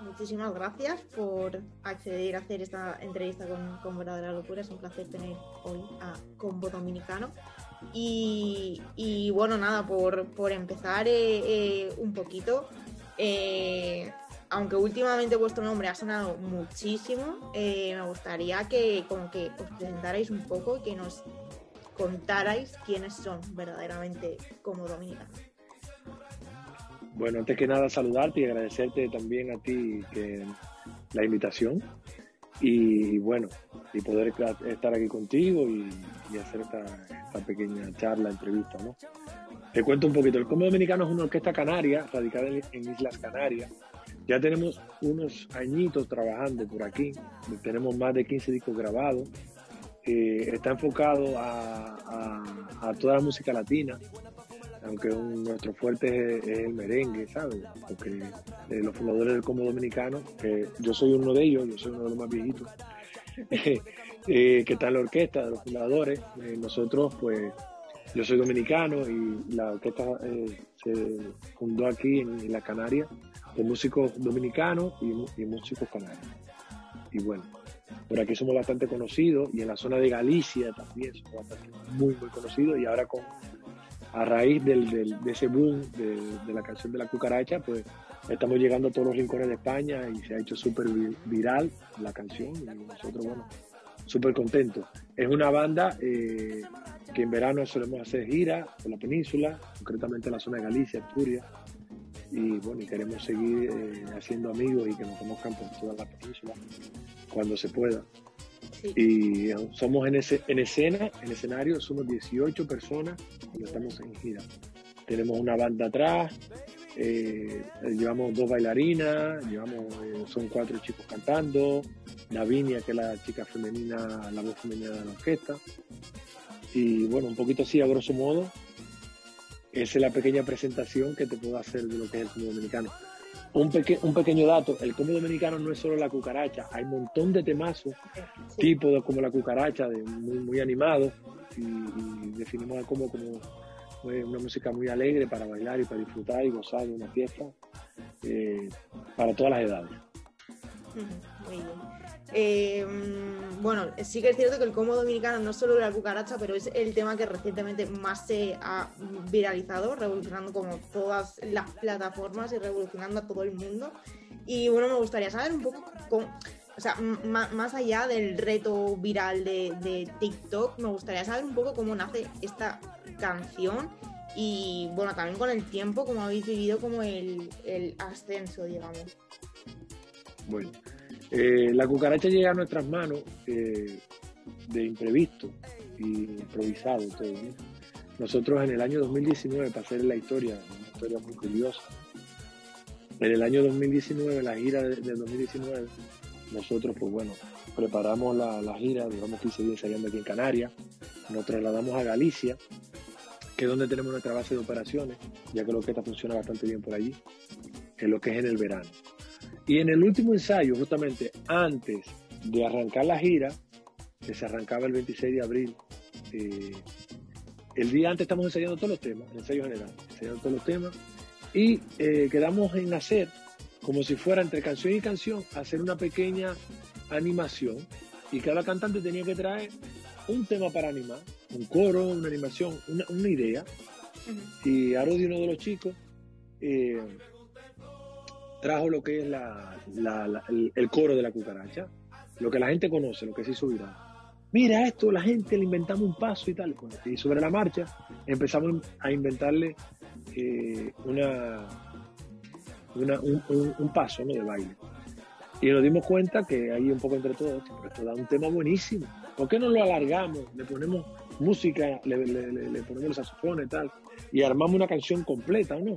Muchísimas gracias por acceder a hacer esta entrevista con, con Verdadera Locura. Es un placer tener hoy a Combo Dominicano. Y, y bueno, nada, por, por empezar eh, eh, un poquito, eh, aunque últimamente vuestro nombre ha sonado muchísimo, me gustaría que como que os presentarais un poco y que nos contarais quiénes son verdaderamente como dominicanos. Bueno, antes que nada saludarte y agradecerte también a ti que la invitación y bueno, y poder estar aquí contigo y, hacer esta, pequeña charla, entrevista, ¿no? Te cuento un poquito. El Combo Dominicano es una orquesta canaria, radicada en, Islas Canarias. Ya tenemos unos añitos trabajando por aquí. Tenemos más de 15 discos grabados. Eh, está enfocado a, a, toda la música latina, aunque nuestro fuerte es, el merengue, ¿sabes? Porque eh, los fundadores del Combo Dominicano, que yo soy uno de ellos, yo soy uno de los más viejitos, eh, que está en la orquesta de los fundadores. Eh, nosotros, pues, yo soy dominicano y la orquesta se fundó aquí en, la Canaria de músicos dominicanos y, y músicos canarios. Y bueno, por aquí somos bastante conocidos y en la zona de Galicia también somos bastante muy, muy conocidos y ahora con a raíz del, de ese boom de, la canción de la cucaracha, pues estamos llegando a todos los rincones de España y se ha hecho súper viral la canción y nosotros, bueno, súper contentos. Es una banda eh, que en verano solemos hacer giras por la península, concretamente en la zona de Galicia, Asturias, y bueno, y queremos seguir eh, haciendo amigos y que nos conozcan por toda la península cuando se pueda. Y somos en, ese, en escena, en escenario, somos 18 personas y estamos en gira. Tenemos una banda atrás, eh, llevamos dos bailarinas, llevamos, eh, son cuatro chicos cantando, Davinia, que es la chica femenina, la voz femenina de la orquesta. Y bueno, un poquito así, a grosso modo, esa es la pequeña presentación que te puedo hacer de lo que es el combo dominicano. Un, un pequeño dato, el combo dominicano no es solo la cucaracha, hay un montón de temazos, tipo como la cucaracha, de muy, muy animados, y, definimos como, como una música muy alegre para bailar y para disfrutar y gozar de una fiesta eh, para todas las edades. Muy bien. Eh, bueno, sí que es cierto que el combo dominicano no solo la cucaracha, pero es el tema que recientemente más se ha viralizado, revolucionando como todas las plataformas y revolucionando a todo el mundo. Y bueno, me gustaría saber un poco, o sea, más allá del reto viral de, TikTok, me gustaría saber un poco cómo nace esta canción y bueno, también con el tiempo, cómo habéis vivido como el, ascenso, digamos. Bueno, eh, la cucaracha llega a nuestras manos eh, de imprevisto y improvisado todo. Nosotros en el año 2019, para hacer la historia, una historia muy curiosa, en el año 2019, la gira de, 2019, nosotros pues bueno, preparamos la, gira, digamos 15 días ensayando aquí en Canarias, nos trasladamos a Galicia, que es donde tenemos nuestra base de operaciones, ya que lo que está funciona bastante bien por allí, en lo que es en el verano. Y en el último ensayo, justamente antes de arrancar la gira, que se arrancaba el 26 de abril, eh, el día antes estamos ensayando todos los temas, el ensayo general, ensayando todos los temas, y eh, quedamos en hacer, como si fuera entre canción y canción, hacer una pequeña animación, y cada cantante tenía que traer un tema para animar, un coro, una animación, una, idea, y Aro de uno de los chicos, eh, trajo lo que es el, coro de la cucaracha, lo que la gente conoce, lo que se hizo viral. Mira esto, la gente le inventamos un paso y tal. Y sobre la marcha empezamos a inventarle eh, una, un, paso de baile. Y nos dimos cuenta que ahí un poco entre todos, esto da un tema buenísimo. ¿Por qué no lo alargamos? Le ponemos música, le, ponemos los saxofones y tal, y armamos una canción completa, ¿no?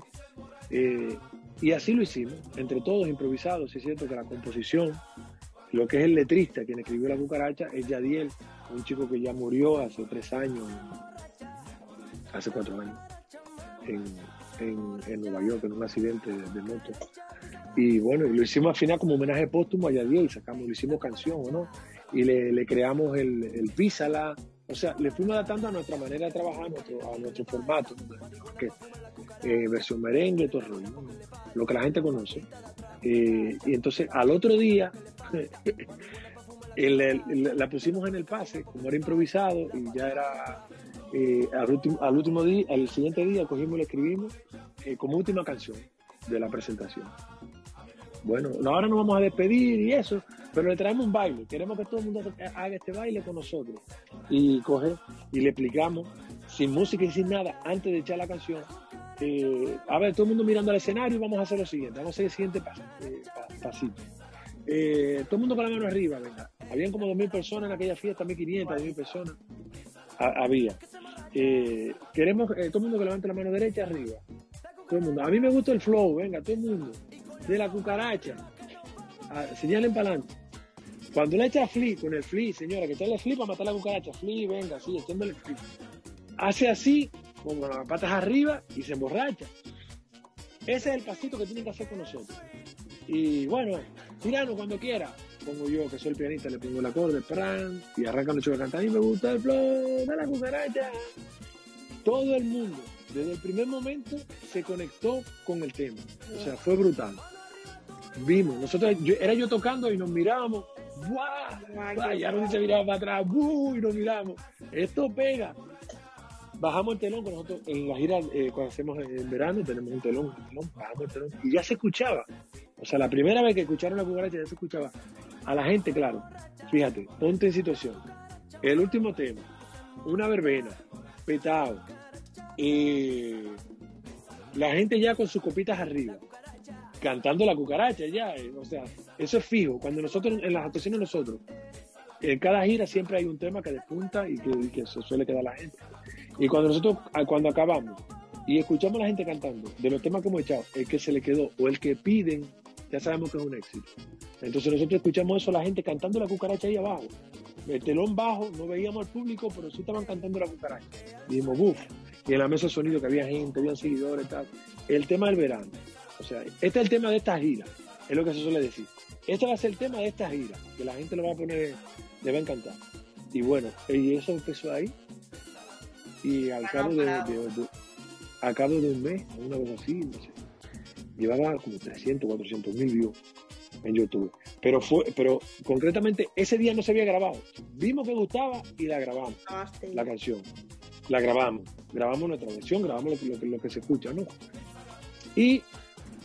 Eh, y así lo hicimos, entre todos improvisados. Es cierto que la composición, lo que es el letrista, quien escribió La Cucaracha, es Yadiel, un chico que ya murió hace tres años, hace cuatro años, en, Nueva York, en un accidente de, moto. Y bueno, lo hicimos al final como homenaje póstumo a Yadiel, sacamos, le hicimos canción, ¿no? Y le, creamos el, el písala, o sea, le fuimos adaptando a nuestra manera de trabajar, a nuestro, formato. eh, versión merengue, todo rollo, lo que la gente conoce. Eh, y entonces al otro día la pusimos en el pase, como era improvisado y ya era eh, al, último, al último día, al siguiente día cogimos y le escribimos como última canción de la presentación. Bueno, ahora nos vamos a despedir y eso, pero le traemos un baile. Queremos que todo el mundo haga este baile con nosotros. Y coge y le explicamos, sin música y sin nada, antes de echar la canción. Eh, a ver, todo el mundo mirando al escenario, vamos a hacer lo siguiente. Vamos a hacer el siguiente eh, pasito. Eh, todo el mundo con la mano arriba, venga. Habían como 2.000 personas en aquella fiesta, 1.500, 2.000 personas. había. Queremos todo el mundo que levante la mano derecha arriba. Todo el mundo. A mí me gusta el flow, venga, todo el mundo. De la cucaracha. señalen para adelante. Cuando le echa flip, con el flip, señora, que el flip para matar la cucaracha, flip, venga, sí, echándole flip. Hace así, con las patas arriba y se emborracha. Ese es el pasito que tienen que hacer con nosotros. Y bueno, tirano cuando quiera. Pongo yo, que soy el pianista, le pongo el acorde, pran, y arranca mucho a cantar. Y me gusta el flow de la cucaracha. Todo el mundo, desde el primer momento, se conectó con el tema. O sea, fue brutal. Vimos, nosotros, era yo tocando y nos mirábamos ¡Buah! Ya no se miraba para atrás, ¡Buh! y nos miramos. Esto pega. Bajamos el telón, con nosotros en la gira, eh, cuando hacemos en verano, tenemos un telón, un telón, bajamos el telón, y ya se escuchaba. O sea, la primera vez que escucharon la cucaracha ya se escuchaba. A la gente, claro, fíjate, ponte en situación. El último tema, una verbena, petado, y la gente ya con sus copitas arriba cantando la cucaracha ya, eh, o sea, eso es fijo. Cuando nosotros, en las actuaciones nosotros, en cada gira siempre hay un tema que despunta y que, se suele quedar la gente. Y cuando nosotros, cuando acabamos y escuchamos a la gente cantando, de los temas que hemos echado, el que se le quedó o el que piden, ya sabemos que es un éxito. Entonces nosotros escuchamos eso, la gente cantando la cucaracha ahí abajo. El telón bajo, no veíamos al público, pero sí estaban cantando la cucaracha. Dijimos, uff, y en la mesa de sonido que había gente, había seguidores, tal. El tema del verano. O sea, este es el tema de esta gira, es lo que se suele decir. Este va a ser el tema de esta gira, que la gente lo va a poner, le va a encantar. Y bueno, y eso empezó ahí. Y al cabo de, cabo de un mes, una cosa así, no sé, llevaba como 300, 400 mil views en YouTube. Pero fue, pero concretamente ese día no se había grabado. Vimos que gustaba y la grabamos, la canción. La grabamos, grabamos nuestra versión, grabamos lo que, lo que se escucha, ¿no? Y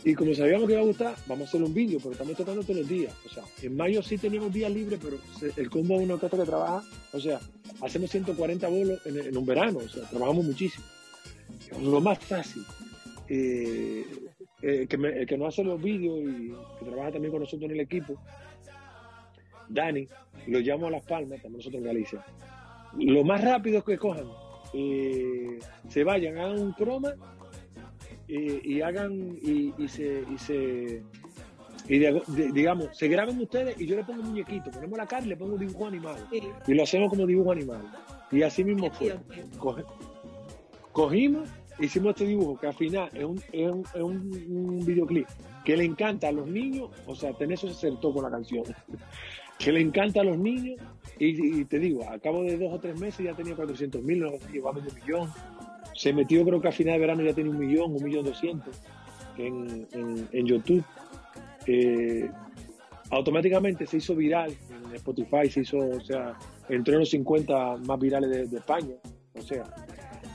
y como sabíamos que iba a gustar, vamos a hacer un vídeo, porque estamos tocando todos los días. O sea, en mayo sí teníamos días libres, pero el combo es una cosa que trabaja. O sea, hacemos 140 bolos en, un verano, o sea, trabajamos muchísimo. Lo más fácil. Eh, eh, que el que nos hace los vídeos y que trabaja también con nosotros en el equipo, Dani, lo llamo a Las Palmas, también nosotros en Galicia. Lo más rápido que cojan, eh, se vayan, hagan un croma y, hagan y, se, y se y digamos, se graben ustedes y yo le pongo un muñequito, ponemos la cara y le pongo un dibujo animado. Y lo hacemos como dibujo animado. Y así mismo fue. cogimos, hicimos este dibujo que al final es un, es un, un, videoclip que le encanta a los niños, o sea, tener eso se acertó con la canción, que le encanta a los niños y, te digo, a cabo de dos o tres meses ya tenía 400 mil, llegó a medio millón se metió, creo que a final de verano ya tenía un millón, un millón doscientos en, en, YouTube. Eh, automáticamente se hizo viral en Spotify, se hizo, o sea, entró en los 50 más virales de, España. O sea,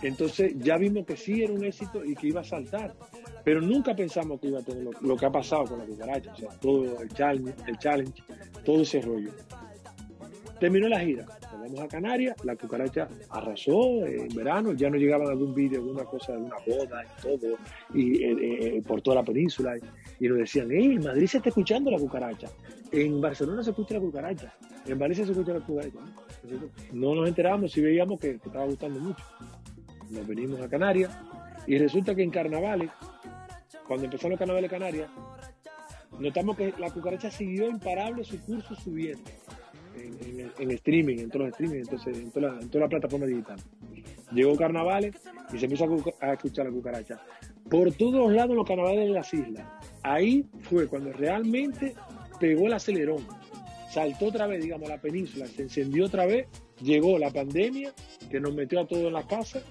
entonces ya vimos que sí era un éxito y que iba a saltar. Pero nunca pensamos que iba a tener lo, que ha pasado con la cucaracha, o sea, todo el challenge, el challenge, todo ese rollo. Terminó la gira, nos vamos a Canarias, la cucaracha arrasó en verano, ya no llegaban algún vídeo, alguna cosa de una boda y todo, y eh, eh, por toda la península, y, nos decían, hey, Madrid se está escuchando la cucaracha, en Barcelona se escucha la cucaracha, en Valencia se escucha la cucaracha. No nos enterábamos si veíamos que, estaba gustando mucho. Nos venimos a Canarias, y resulta que en carnavales, cuando empezaron los carnavales Canarias, notamos que la cucaracha siguió imparable su curso subiendo en, streaming, en todos los streaming, entonces, en toda la plataforma digital. Llegó carnavales y se empezó a, escuchar la cucaracha. Por todos lados los carnavales de las islas. Ahí fue cuando realmente pegó el acelerón. Saltó otra vez, digamos, la península, se encendió otra vez, llegó la pandemia que nos metió a todos en la casa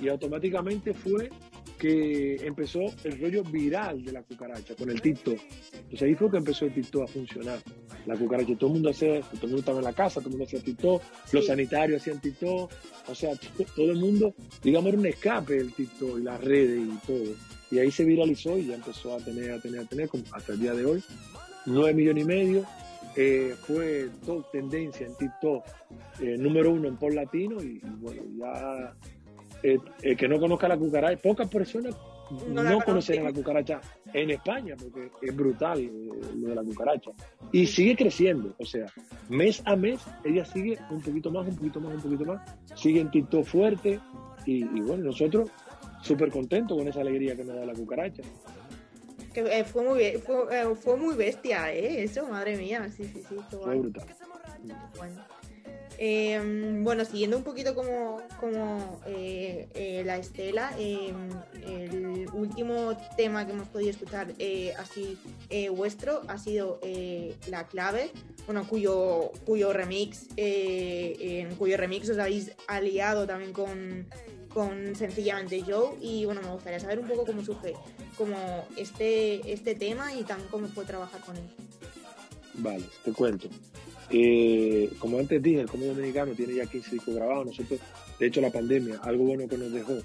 y automáticamente fue que empezó el rollo viral de la cucaracha con el TikTok. Entonces ahí fue que empezó el TikTok a funcionar. La cucaracha, todo el mundo hacía, todo el mundo estaba en la casa, todo el mundo hacía TikTok, los sanitarios hacían TikTok, o sea, todo el mundo, digamos, era un escape del TikTok y las redes y todo. Y ahí se viralizó y ya empezó a tener, a tener, a tener, como hasta el día de hoy, nueve millones y medio. Eh, fue todo tendencia en TikTok, eh, número uno en por latino y, bueno, ya eh, que no conozca la cucaracha, pocas personas no, conocen la cucaracha en España, porque es brutal lo de la cucaracha. Y sigue creciendo, o sea, mes a mes ella sigue un poquito más, un poquito más, un poquito más, sigue en TikTok fuerte y, y bueno, nosotros súper contentos con esa alegría que nos da la cucaracha. Que eh, fue, muy, fue, eh, fue, muy bestia, ¿eh? Eso, madre mía, sí, sí, sí. Fue brutal. Bueno. Em, bueno, siguiendo un poquito como, como eh, la estela, em, el último tema que hemos podido escuchar así vuestro ha sido La Clave, bueno, cuyo, cuyo remix, en cuyo remix os habéis aliado también con, con sencillamente Joe y bueno, me gustaría saber un poco cómo surge como este, este tema y también cómo fue trabajar con él. Vale, te cuento. Eh, como antes dije, el Combo Dominicano tiene ya 15 discos grabados. Nosotros, de hecho, la pandemia, algo bueno que nos dejó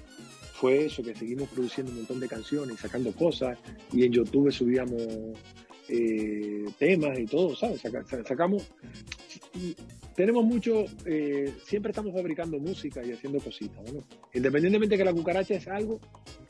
fue eso, que seguimos produciendo un montón de canciones, sacando cosas y en YouTube subíamos eh, temas y todo, ¿sabes? sacamos, tenemos mucho, eh, siempre estamos fabricando música y haciendo cositas, ¿no? Independientemente que la cucaracha es algo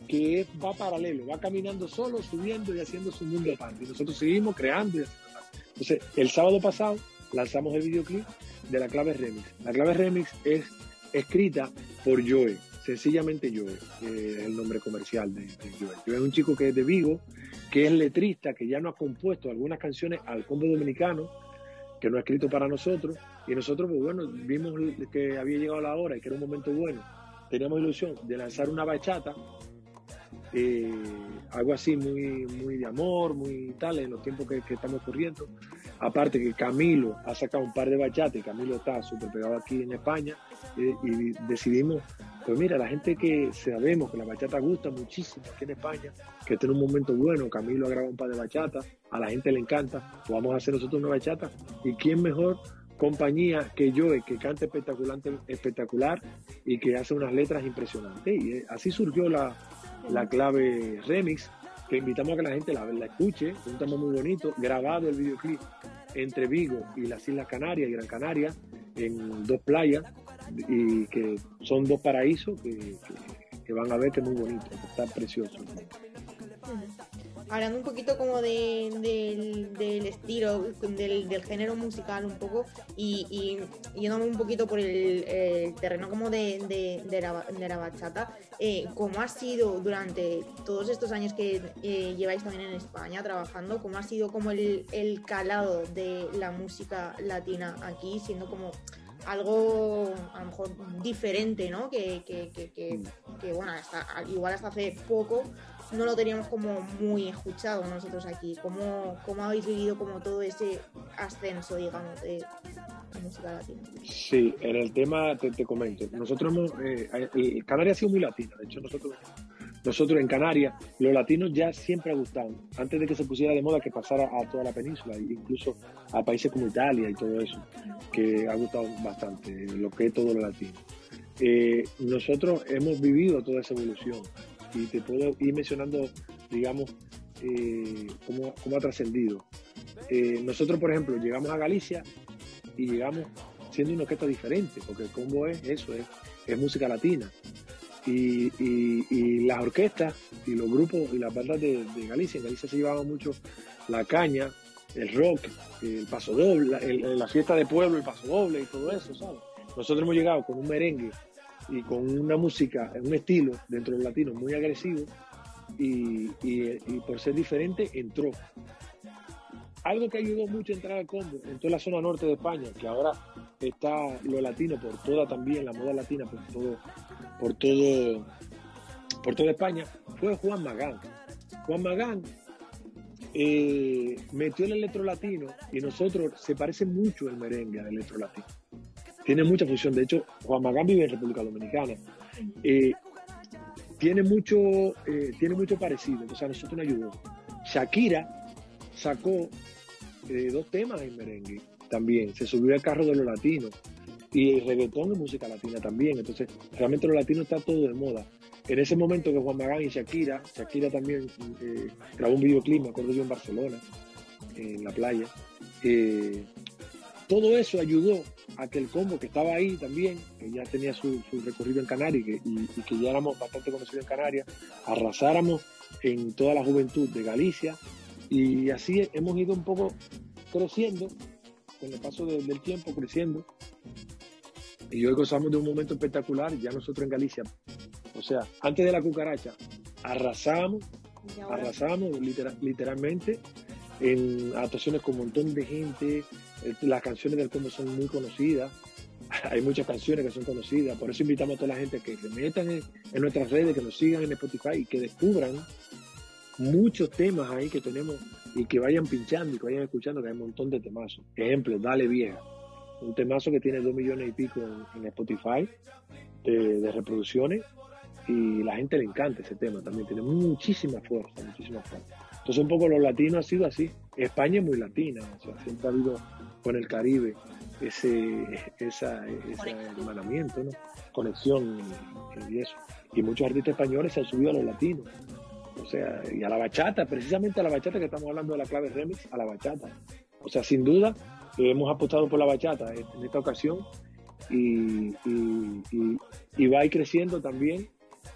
que va paralelo, va caminando solo, subiendo y haciendo su mundo aparte. Y nosotros seguimos creando y haciendo Entonces, el sábado pasado lanzamos el videoclip de la clave remix. La clave remix es escrita por Joe, sencillamente Joe, es el nombre comercial de, de Joe. Joe es un chico que es de Vigo, que es letrista, que ya no ha compuesto algunas canciones al combo dominicano, que no ha escrito para nosotros, y nosotros, pues bueno, vimos que había llegado la hora y que era un momento bueno, teníamos ilusión de lanzar una bachata, eh, algo así muy, muy de amor, muy tal, en los tiempos que, estamos corriendo. Aparte que Camilo ha sacado un par de bachatas y Camilo está súper pegado aquí en España, eh, y decidimos pues mira, la gente que sabemos que la bachata gusta muchísimo aquí en España, que está en un momento bueno, Camilo ha grabado un par de bachatas, a la gente le encanta, pues vamos a hacer nosotros una bachata. ¿Y quién mejor compañía que yo, que canta espectacular, espectacular y que hace unas letras impresionantes? Y eh, así surgió la, clave remix, que invitamos a que la gente la, la escuche, un tema muy bonito, grabado el videoclip entre Vigo y las Islas Canarias y Gran Canaria, en dos playas, y que son dos paraísos que, van a ver que es muy bonito, que está precioso. Hablando un poquito como del, estilo, del, género musical un poco y, yéndome un poquito por el, terreno como de, la, bachata, eh, ¿cómo ha sido durante todos estos años que eh, lleváis también en España trabajando, cómo ha sido como el, el calado de la música latina aquí, siendo como algo a lo mejor diferente, ¿no? Que, que, que, que bueno, hasta, igual hasta hace poco no lo teníamos como muy escuchado nosotros aquí. ¿Cómo, cómo habéis vivido como todo ese ascenso, digamos, de, música latina? Sí, en el tema te, comento. Nosotros hemos, eh, Canarias ha sido muy latina, de hecho nosotros nosotros en Canarias, los latinos ya siempre ha gustado, antes de que se pusiera de moda que pasara a toda la península, incluso a países como Italia y todo eso, que ha gustado bastante, lo que es todo lo latino. Eh, nosotros hemos vivido toda esa evolución y te puedo ir mencionando, digamos, eh, cómo, ha trascendido. Eh, nosotros, por ejemplo, llegamos a Galicia y llegamos siendo una orquesta diferente, porque el combo es eso, es, es música latina y, las orquestas y los grupos y las bandas de, Galicia. En Galicia se llevaba mucho la caña, el rock, el paso doble, la fiesta de pueblo, el paso doble y todo eso, ¿sabes? Nosotros hemos llegado con un merengue y con una música, un estilo dentro del latino muy agresivo y, por ser diferente entró. Algo que ayudó mucho a entrar al combo en toda la zona norte de España, que ahora está lo latino por toda también, la moda latina por todo por todo, por toda España, fue Juan Magán. Juan Magán eh, metió el electro latino y nosotros se parece mucho el merengue al electro latino. Tiene mucha función. De hecho, Juan Magán vive en República Dominicana. Eh, tiene mucho, eh, tiene mucho parecido, entonces a nosotros nos ayudó. Shakira sacó eh, dos temas en merengue también, se subió al carro de los latinos y el reggaetón es música latina también, entonces realmente lo latino está todo de moda. En ese momento que Juan Magán y Shakira, Shakira también eh, grabó un videoclip, me acuerdo yo en Barcelona, en la playa, todo eso ayudó a que el combo que estaba ahí también, que ya tenía su, recorrido en Canarias y, que ya éramos bastante conocidos en Canarias, arrasáramos en toda la juventud de Galicia y así hemos ido un poco creciendo, con el paso del tiempo creciendo. Y hoy gozamos de un momento espectacular, ya nosotros en Galicia, o sea, antes de la cucaracha, arrasamos, arrasamos literalmente en actuaciones con un montón de gente, las canciones del combo son muy conocidas, hay muchas canciones que son conocidas, por eso invitamos a toda la gente que se metan en, nuestras redes, que nos sigan en Spotify y que descubran muchos temas ahí que tenemos y que vayan pinchando y que vayan escuchando, que hay un montón de temazos. Ejemplo, Dale Vieja, un temazo que tiene dos millones y pico en, Spotify de, reproducciones y la gente le encanta ese tema también, tiene muchísima fuerza, muchísima fuerza. Entonces un poco los latinos ha sido así. España es muy latina, o sea, siempre ha habido con el Caribe ese, esa, ese hermanamiento, ¿no? conexión y, eso. Y muchos artistas españoles se han subido a los latinos. O sea, y a la bachata, precisamente a la bachata que estamos hablando de la clave remix, a la bachata. O sea, sin duda, hemos apostado por la bachata en esta ocasión y, y va a ir creciendo también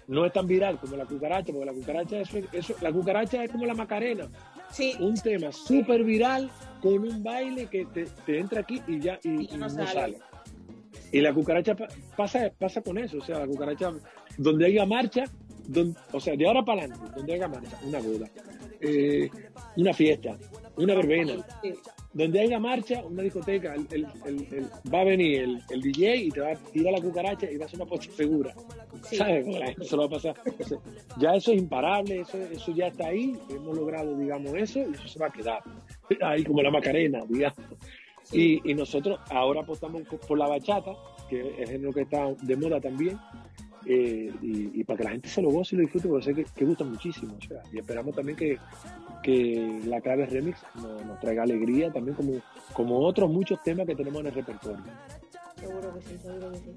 no es tan viral como la cucaracha, porque la cucaracha es, eso, la cucaracha es como la macarena. Sí. Un tema súper viral con un baile que te, entra aquí y ya y, no, sale. Y la cucaracha pasa, pasa con eso, o sea, la cucaracha, donde haya marcha, o sea, de ahora para adelante, donde haya marcha, una boda, eh, una fiesta, una verbena, donde haya marcha, una discoteca, el, va a venir el, DJ y te va a tirar la cucaracha y va a ser una pocha segura. ¿Sabes? Eso va a pasar. ya eso es imparable, eso, eso ya está ahí, hemos logrado, digamos, eso y eso se va a quedar. Ahí como la Macarena, digamos. Y, y, nosotros ahora apostamos por la bachata, que es lo que está de moda también, eh, y, para que la gente se lo goce y lo disfrute, porque sé que, que gusta muchísimo. Y esperamos también que, que la clave remix nos, traiga alegría también como, como otros muchos temas que tenemos en el repertorio. Seguro que sí, seguro que sí.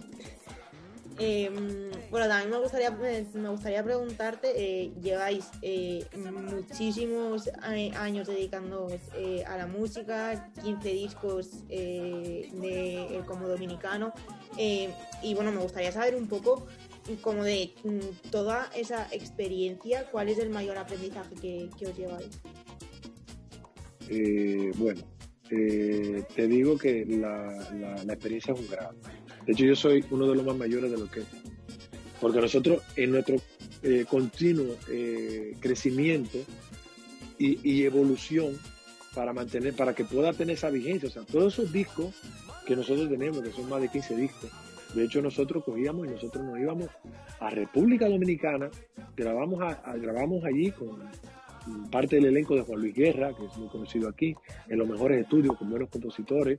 Em, bueno, también me gustaría, me gustaría preguntarte, eh, lleváis eh, muchísimos años dedicando eh, a la música, 15 discos de, como dominicano, y bueno, me gustaría saber un poco como de mm, toda esa experiencia, ¿cuál es el mayor aprendizaje que, os lleváis? Eh, bueno, eh, te digo que la, experiencia es un grado. De hecho, yo soy uno de los más mayores de lo que Porque nosotros, en nuestro eh, continuo crecimiento y, y, evolución, para mantener, para que pueda tener esa vigencia, o sea, todos esos discos que nosotros tenemos, que son más de 15 discos, de hecho, nosotros cogíamos y nosotros nos íbamos a República Dominicana, grabamos, grabamos allí con parte del elenco de Juan Luis Guerra, que es muy conocido aquí, en los mejores estudios, con buenos compositores.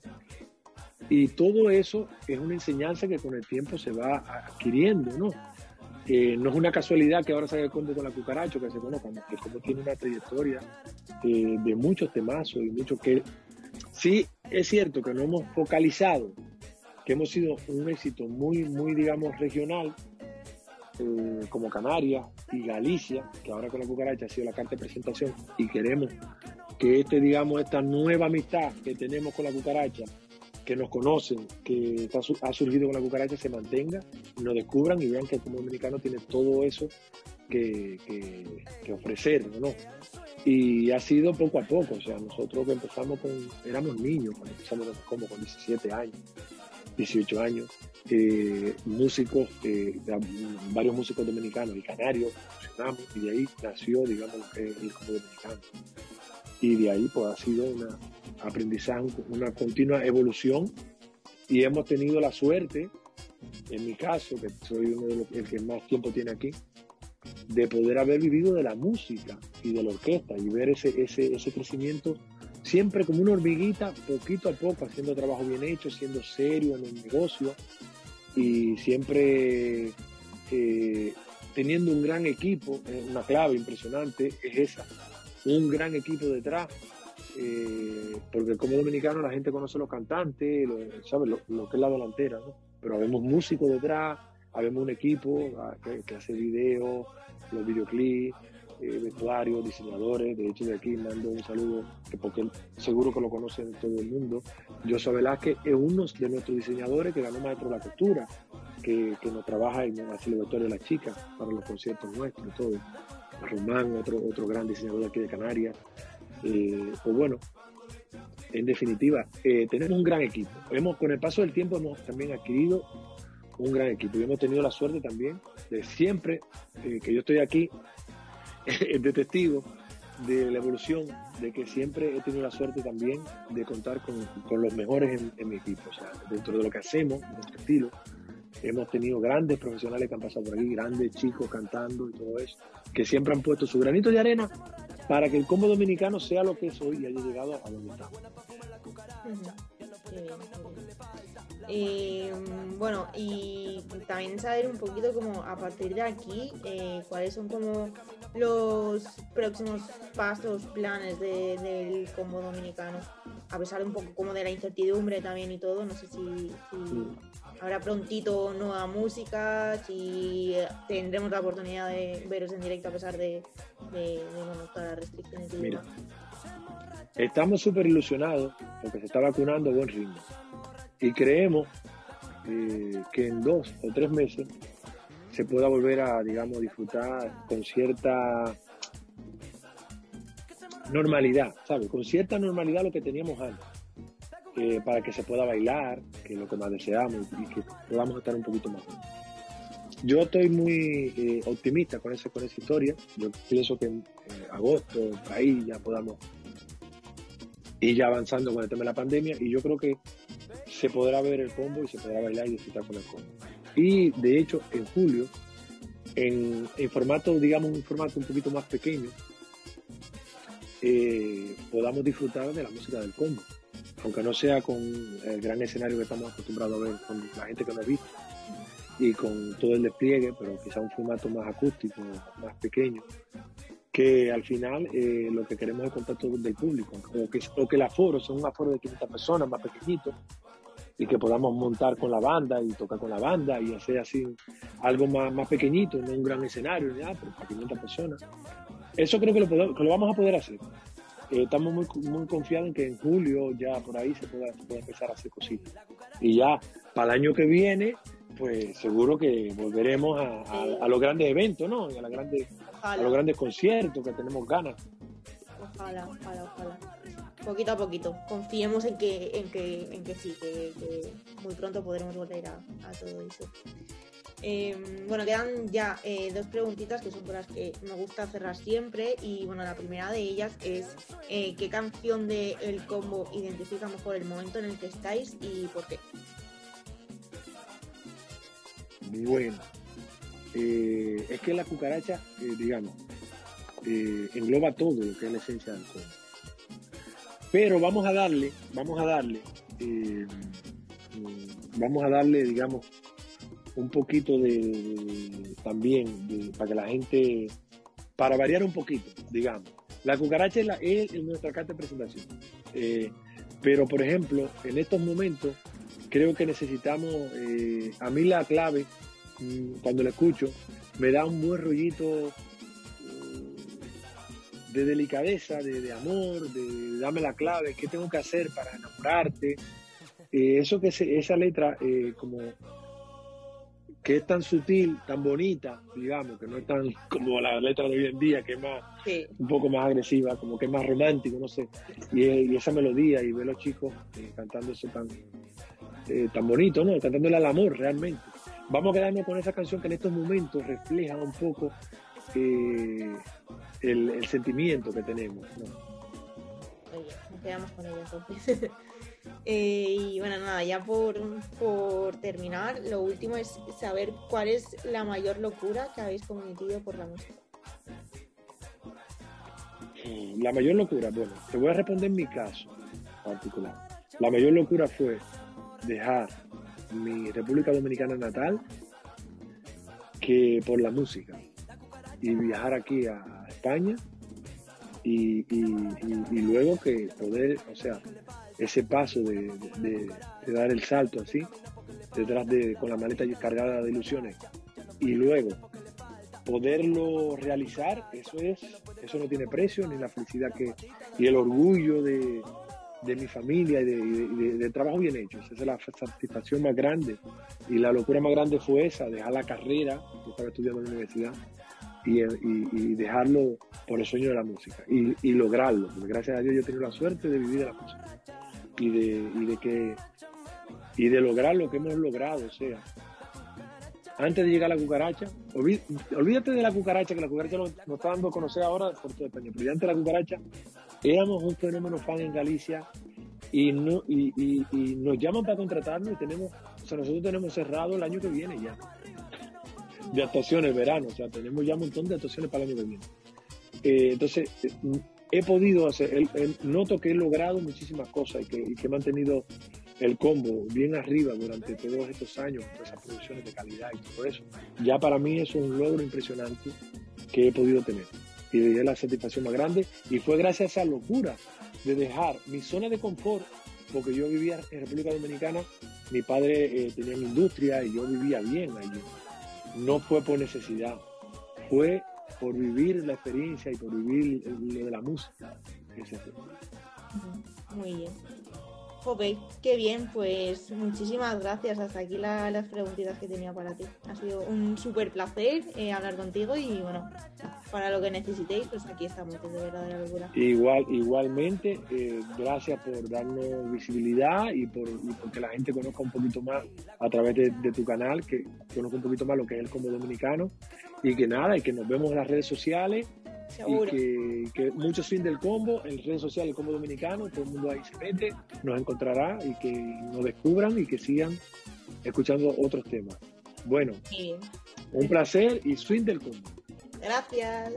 Y todo eso es una enseñanza que con el tiempo se va adquiriendo, ¿no? Eh, no es una casualidad que ahora salga el conde con la cucaracho, que se conozca, que como tiene una trayectoria eh, de muchos temazos y muchos que sí es cierto que no hemos focalizado que hemos sido un éxito muy, muy, digamos, regional, eh, como Canarias y Galicia, que ahora con la cucaracha ha sido la carta de presentación, y queremos que este, digamos, esta nueva amistad que tenemos con la cucaracha, que nos conocen, que ha surgido con la cucaracha, se mantenga, nos descubran y vean que como dominicano tiene todo eso que, que, ofrecer, ¿no? Y ha sido poco a poco, o sea, nosotros que empezamos con, éramos niños cuando empezamos como con 17 años, 18 años, eh, músicos, eh, varios músicos dominicanos y canarios, y de ahí nació, digamos, el como dominicano. Y de ahí, pues, ha sido una aprendizaje, una continua evolución y hemos tenido la suerte, en mi caso, que soy uno de los el que más tiempo tiene aquí, de poder haber vivido de la música y de la orquesta y ver ese, ese, ese crecimiento siempre como una hormiguita, poquito a poco, haciendo trabajo bien hecho, siendo serio en el negocio y siempre eh, teniendo un gran equipo, eh, una clave impresionante es esa, un gran equipo detrás, eh, porque como dominicano la gente conoce los cantantes, lo, ¿sabes? Lo, que es la delantera, ¿no? pero habemos músicos detrás, habemos un equipo ah, que, hace videos, los videoclips, eh, vestuarios, diseñadores. De hecho, de aquí mando un saludo, que porque seguro que lo conocen todo el mundo. José Velázquez es uno de nuestros diseñadores que ganó Maestro de la Costura, que, que nos trabaja en la celebratoria de las chicas para los conciertos nuestros, todo. Román, otro, otro gran diseñador aquí de Canarias. Eh, pues bueno, en definitiva, eh, tenemos un gran equipo. Hemos, con el paso del tiempo hemos también adquirido un gran equipo y hemos tenido la suerte también de siempre eh, que yo estoy aquí de testigo de la evolución, de que siempre he tenido la suerte también de contar con, los mejores en, mi equipo. O sea, dentro de lo que hacemos, nuestro estilo, hemos tenido grandes profesionales que han pasado por aquí, grandes chicos cantando y todo eso, que siempre han puesto su granito de arena para que el combo dominicano sea lo que es hoy y haya llegado a donde estamos. Eh, bueno, y también saber un poquito como a partir de aquí, eh, cuáles son como los próximos pasos, planes del combo dominicano, a pesar de un poco como de la incertidumbre también y todo, no sé si, habrá prontito nueva música, si tendremos la oportunidad de veros en directo a pesar de, todas las restricciones. Mira, estamos súper ilusionados porque se está vacunando a buen ritmo y creemos eh, que en dos o tres meses se pueda volver a, digamos, disfrutar con cierta normalidad, ¿sabes? Con cierta normalidad lo que teníamos antes, eh, para que se pueda bailar, que es lo que más deseamos y que podamos estar un poquito más. Yo estoy muy eh, optimista con, ese, con esa historia. Yo pienso que en agosto, ahí ya podamos ir ya avanzando con el tema de la pandemia y yo creo que se podrá ver el combo y se podrá bailar y disfrutar con el combo. Y de hecho, en julio, en, formato, digamos, un formato un poquito más pequeño, eh, podamos disfrutar de la música del combo. Aunque no sea con el gran escenario que estamos acostumbrados a ver con la gente que nos visto y con todo el despliegue, pero quizá un formato más acústico, más pequeño, que al final eh, lo que queremos es el contacto del público, o que, o que el aforo sea un aforo de 500 personas, más pequeñito, y que podamos montar con la banda y tocar con la banda y hacer así algo más, más pequeñito, no un gran escenario, ya, pero para 500 personas. Eso creo que lo, que lo vamos a poder hacer. Eh, estamos muy, muy confiados en que en julio ya por ahí se pueda, empezar a hacer cositas. Y ya para el año que viene, pues seguro que volveremos a, los grandes eventos, ¿no? Y a, la grande, a los grandes conciertos que tenemos ganas. Ojalá, ojalá, ojalá poquito a poquito. Confiemos en que, en que, en que sí, que, muy pronto podremos volver a, todo eso. Em, bueno, quedan ya eh, dos preguntitas que son por las que me gusta cerrar siempre. Y bueno, la primera de ellas es eh, ¿qué canción de Combo identifica mejor el momento en el que estáis y por qué? Bueno, eh, es que la cucaracha, digamos, engloba todo lo que es la esencia del combo. Pero vamos a darle, vamos a darle, eh, vamos a darle, digamos, un poquito de también para que la gente, para variar un poquito, digamos. La cucaracha es, nuestra carta de presentación. Eh, pero, por ejemplo, en estos momentos, creo que necesitamos, eh, a mí la clave, mm, cuando la escucho, me da un buen rollito de delicadeza, de, amor, de, dame la clave, qué tengo que hacer para enamorarte. Eh, eso que esa letra eh, como que es tan sutil, tan bonita, digamos, que no es tan como la letra de hoy en día, que es más, un poco más agresiva, como que es más romántico, no sé. Y, esa melodía y ver a los chicos eh, cantando eso tan, tan bonito, ¿no? Cantándole al amor realmente. Vamos a quedarnos con esa canción que en estos momentos refleja un poco el, sentimiento que tenemos. nos quedamos con ella entonces. Eh, y bueno, nada, ya por, por terminar, lo último es saber cuál es la mayor locura que habéis cometido por la música. Mm, la mayor locura, bueno, te voy a responder en mi caso particular. La mayor locura fue dejar mi República Dominicana natal que por la música y viajar aquí a Y, luego que poder, o sea, ese paso de, dar el salto así, detrás de, con la maleta cargada de ilusiones y luego poderlo realizar, eso es, eso no tiene precio, ni la felicidad que, y el orgullo de, de mi familia y de, trabajo bien hecho. Esa es la satisfacción más grande. Y la locura más grande fue esa, dejar la carrera, yo estaba estudiando en la universidad, y, dejarlo por el sueño de la música y, lograrlo. Porque gracias a Dios yo he tenido la suerte de vivir de la música y de, de que y de lograr lo que hemos logrado. O sea, antes de llegar a la cucaracha, olvídate de la cucaracha, que la cucaracha nos, está dando a conocer ahora por toda España, pero antes de la cucaracha éramos un fenómeno fan en Galicia y, no, y, y, nos llaman para contratarnos y tenemos, o sea, nosotros tenemos cerrado el año que viene ya de actuaciones, verano, o sea, tenemos ya un montón de actuaciones para el año que viene. Eh, entonces, eh, he podido hacer, el, noto que he logrado muchísimas cosas y que, y que he mantenido el combo bien arriba durante todos estos años, todas esas producciones de calidad y todo eso, ya para mí es un logro impresionante que he podido tener. Y de la satisfacción más grande. Y fue gracias a esa locura de dejar mi zona de confort, porque yo vivía en República Dominicana, mi padre eh, tenía una industria y yo vivía bien allí. No fue por necesidad, fue por vivir la experiencia y por vivir lo de la música. Muy bien. Ok, qué bien, pues muchísimas gracias. Hasta aquí las preguntitas que tenía para ti. Ha sido un súper placer eh, hablar contigo y bueno, para lo que necesitéis, pues aquí estamos, de verdadera locura. Igual, igualmente, eh, gracias por darnos visibilidad y por, que la gente conozca un poquito más a través de, de, tu canal, que conozca un poquito más lo que es el como dominicano y que nada, y que nos vemos en las redes sociales y que, muchos fin del combo, en redes sociales el combo dominicano, todo el mundo ahí se mete, nos encontrará y que nos descubran y que sigan escuchando otros temas. Bueno, un placer y swing del combo. Gracias.